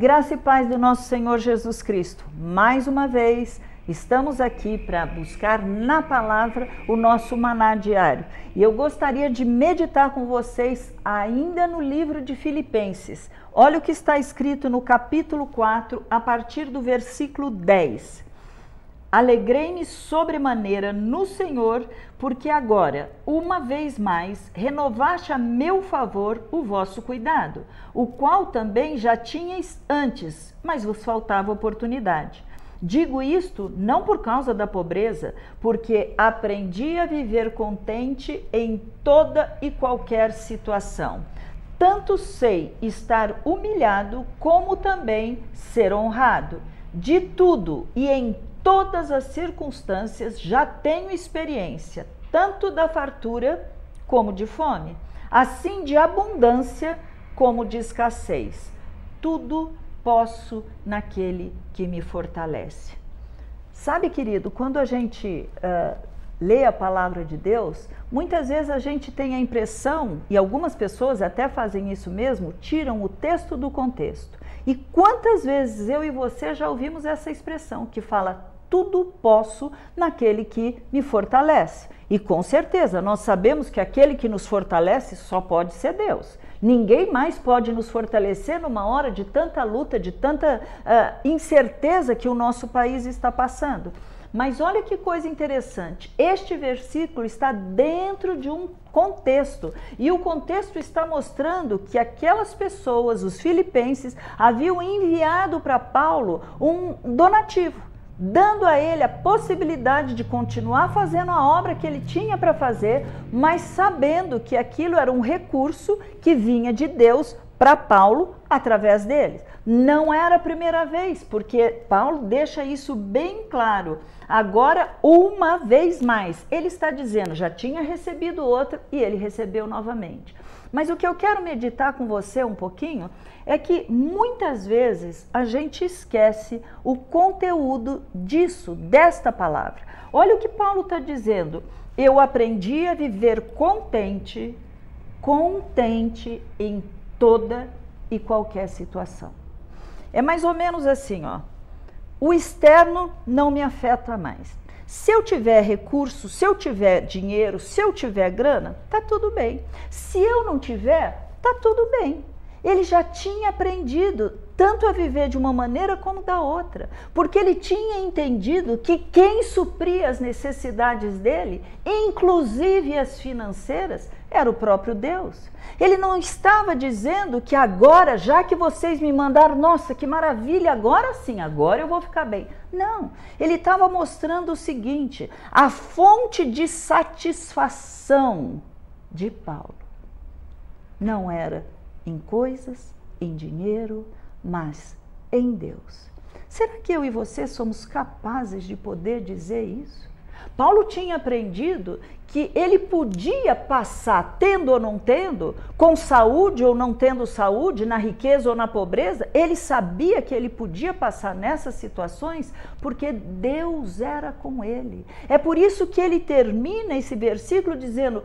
graça e paz do nosso Senhor Jesus Cristo. Mais uma vez, estamos aqui para buscar na palavra o nosso maná diário. E eu gostaria de meditar com vocês ainda no livro de Filipenses. Olha o que está escrito no capítulo 4, a partir do versículo 10. Alegrei-me sobremaneira no Senhor, porque agora, uma vez mais, renovaste a meu favor o vosso cuidado, o qual também já tinhais antes, mas vos faltava oportunidade. Digo isto não por causa da pobreza, porque aprendi a viver contente em toda e qualquer situação. Tanto sei estar humilhado, como também ser honrado. De tudo e em todas as circunstâncias já tenho experiência, tanto da fartura como de fome, assim de abundância como de escassez. Tudo posso naquele que me fortalece. Sabe, querido, quando a gente uh, lê a palavra de Deus, muitas vezes a gente tem a impressão, e algumas pessoas até fazem isso mesmo, tiram o texto do contexto. E quantas vezes eu e você já ouvimos essa expressão que fala tudo posso naquele que me fortalece. E com certeza, nós sabemos que aquele que nos fortalece só pode ser Deus. Ninguém mais pode nos fortalecer numa hora de tanta luta, de tanta uh, incerteza que o nosso país está passando. Mas olha que coisa interessante. Este versículo está dentro de um contexto. E o contexto está mostrando que aquelas pessoas, os filipenses, haviam enviado para Paulo um donativo dando a ele a possibilidade de continuar fazendo a obra que ele tinha para fazer, mas sabendo que aquilo era um recurso que vinha de Deus para Paulo através deles. Não era a primeira vez, porque Paulo deixa isso bem claro. Agora, uma vez mais, ele está dizendo, já tinha recebido outra e ele recebeu novamente. Mas o que eu quero meditar com você um pouquinho é que muitas vezes a gente esquece o conteúdo disso, desta palavra. Olha o que Paulo está dizendo. Eu aprendi a viver contente, contente em toda e qualquer situação. É mais ou menos assim, ó. O externo não me afeta mais. Se eu tiver recurso, se eu tiver dinheiro, se eu tiver grana, tá tudo bem. Se eu não tiver, tá tudo bem. Ele já tinha aprendido tanto a viver de uma maneira como da outra, porque ele tinha entendido que quem supria as necessidades dele, inclusive as financeiras, era o próprio Deus. Ele não estava dizendo que agora, já que vocês me mandaram, nossa, que maravilha, agora sim, agora eu vou ficar bem. Não, ele estava mostrando o seguinte: a fonte de satisfação de Paulo não era em coisas, em dinheiro, mas em Deus. Será que eu e você somos capazes de poder dizer isso? Paulo tinha aprendido que ele podia passar, tendo ou não tendo, com saúde ou não tendo saúde, na riqueza ou na pobreza, ele sabia que ele podia passar nessas situações porque Deus era com ele. É por isso que ele termina esse versículo dizendo: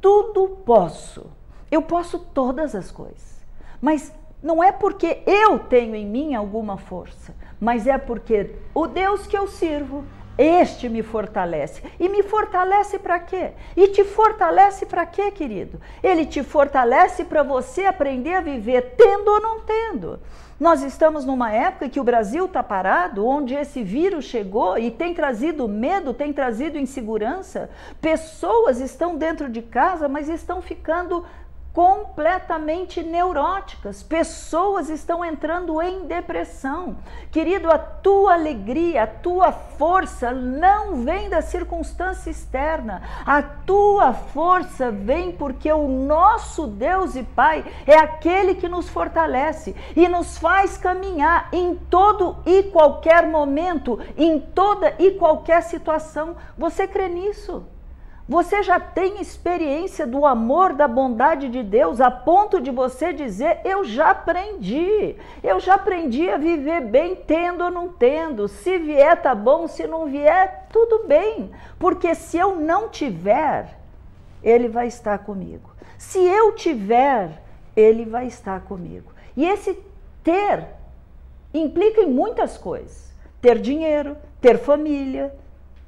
Tudo posso, eu posso todas as coisas, mas não é porque eu tenho em mim alguma força, mas é porque o Deus que eu sirvo, este me fortalece. E me fortalece para quê? E te fortalece para quê, querido? Ele te fortalece para você aprender a viver tendo ou não tendo. Nós estamos numa época que o Brasil está parado, onde esse vírus chegou e tem trazido medo, tem trazido insegurança. Pessoas estão dentro de casa, mas estão ficando completamente neuróticas. Pessoas estão entrando em depressão. Querido, a tua alegria, a tua força não vem da circunstância externa. A tua força vem porque o nosso Deus e Pai é aquele que nos fortalece e nos faz caminhar em todo e qualquer momento, em toda e qualquer situação. Você crê nisso? Você já tem experiência do amor, da bondade de Deus, a ponto de você dizer: Eu já aprendi, eu já aprendi a viver bem, tendo ou não tendo. Se vier, tá bom, se não vier, tudo bem, porque se eu não tiver, Ele vai estar comigo. Se eu tiver, Ele vai estar comigo. E esse ter implica em muitas coisas. Ter dinheiro, ter família,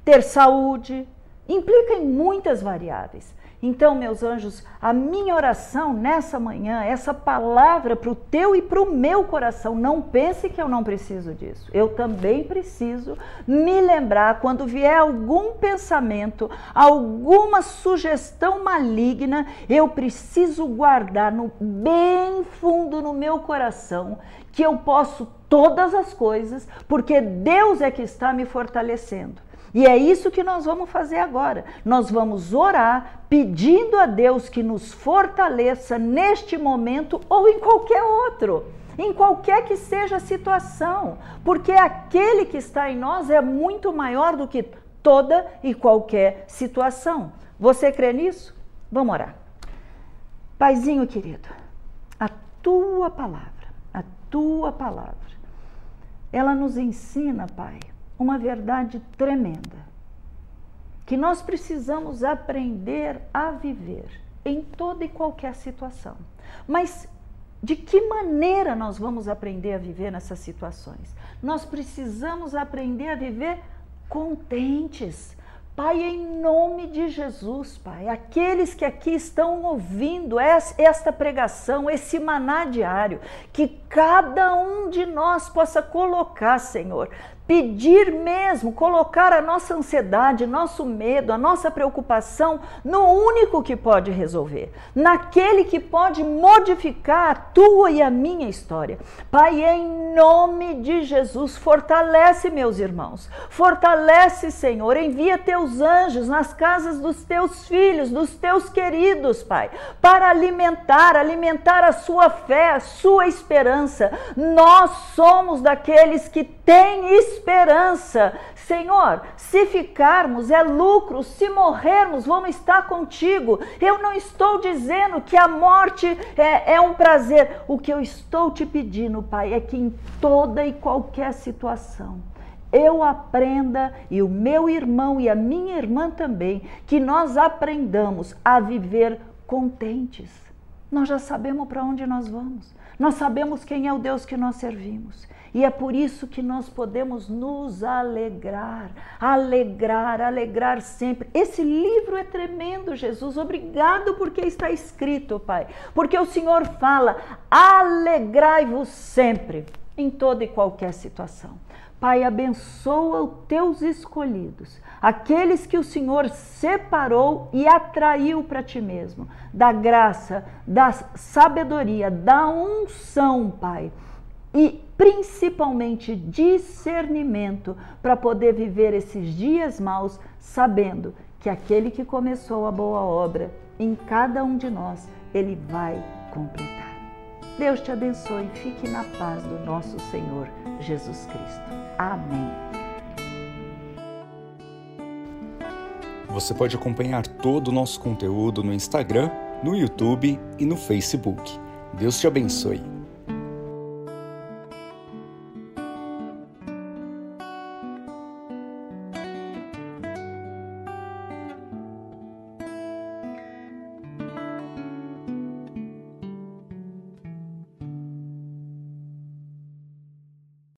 ter saúde, implica em muitas variáveis. Então, meus anjos, a minha oração nessa manhã, essa palavra para o teu e para o meu coração, não pense que eu não preciso disso. Eu também preciso me lembrar quando vier algum pensamento, alguma sugestão maligna, eu preciso guardar no bem fundo no meu coração que eu posso todas as coisas, porque Deus é que está me fortalecendo. E é isso que nós vamos fazer agora. Nós vamos orar pedindo a Deus que nos fortaleça neste momento ou em qualquer outro, em qualquer que seja a situação, porque aquele que está em nós é muito maior do que toda e qualquer situação. Você crê nisso? Vamos orar. Paizinho querido, a tua palavra, a tua palavra, ela nos ensina, Pai, uma verdade tremenda que nós precisamos aprender a viver em toda e qualquer situação. Mas de que maneira nós vamos aprender a viver nessas situações? Nós precisamos aprender a viver contentes, Pai, em nome de Jesus, Pai, aqueles que aqui estão ouvindo esta pregação, esse maná diário, que cada um de nós possa colocar, Senhor, pedir mesmo, colocar a nossa ansiedade, nosso medo, a nossa preocupação no único que pode resolver, naquele que pode modificar a tua e a minha história. Pai, em nome de Jesus, fortalece meus irmãos, fortalece, Senhor, envia teus anjos nas casas dos teus filhos, dos teus queridos, Pai, para alimentar, alimentar a sua fé, a sua esperança. Nós somos daqueles que têm esperança esperança. Senhor, se ficarmos é lucro, se morrermos vamos estar contigo. Eu não estou dizendo que a morte é, é um prazer. O que eu estou te pedindo, Pai, é que em toda e qualquer situação, eu aprenda e o meu irmão e a minha irmã também, que nós aprendamos a viver contentes. Nós já sabemos para onde nós vamos, nós sabemos quem é o Deus que nós servimos. E é por isso que nós podemos nos alegrar, alegrar, alegrar sempre. Esse livro é tremendo, Jesus. Obrigado porque está escrito, Pai. Porque o Senhor fala: alegrai-vos sempre, em toda e qualquer situação. Pai, abençoa os teus escolhidos, aqueles que o Senhor separou e atraiu para ti mesmo, da graça, da sabedoria, da unção, Pai e principalmente discernimento para poder viver esses dias maus, sabendo que aquele que começou a boa obra em cada um de nós, ele vai completar. Deus te abençoe e fique na paz do nosso Senhor Jesus Cristo. Amém. Você pode acompanhar todo o nosso conteúdo no Instagram, no YouTube e no Facebook. Deus te abençoe.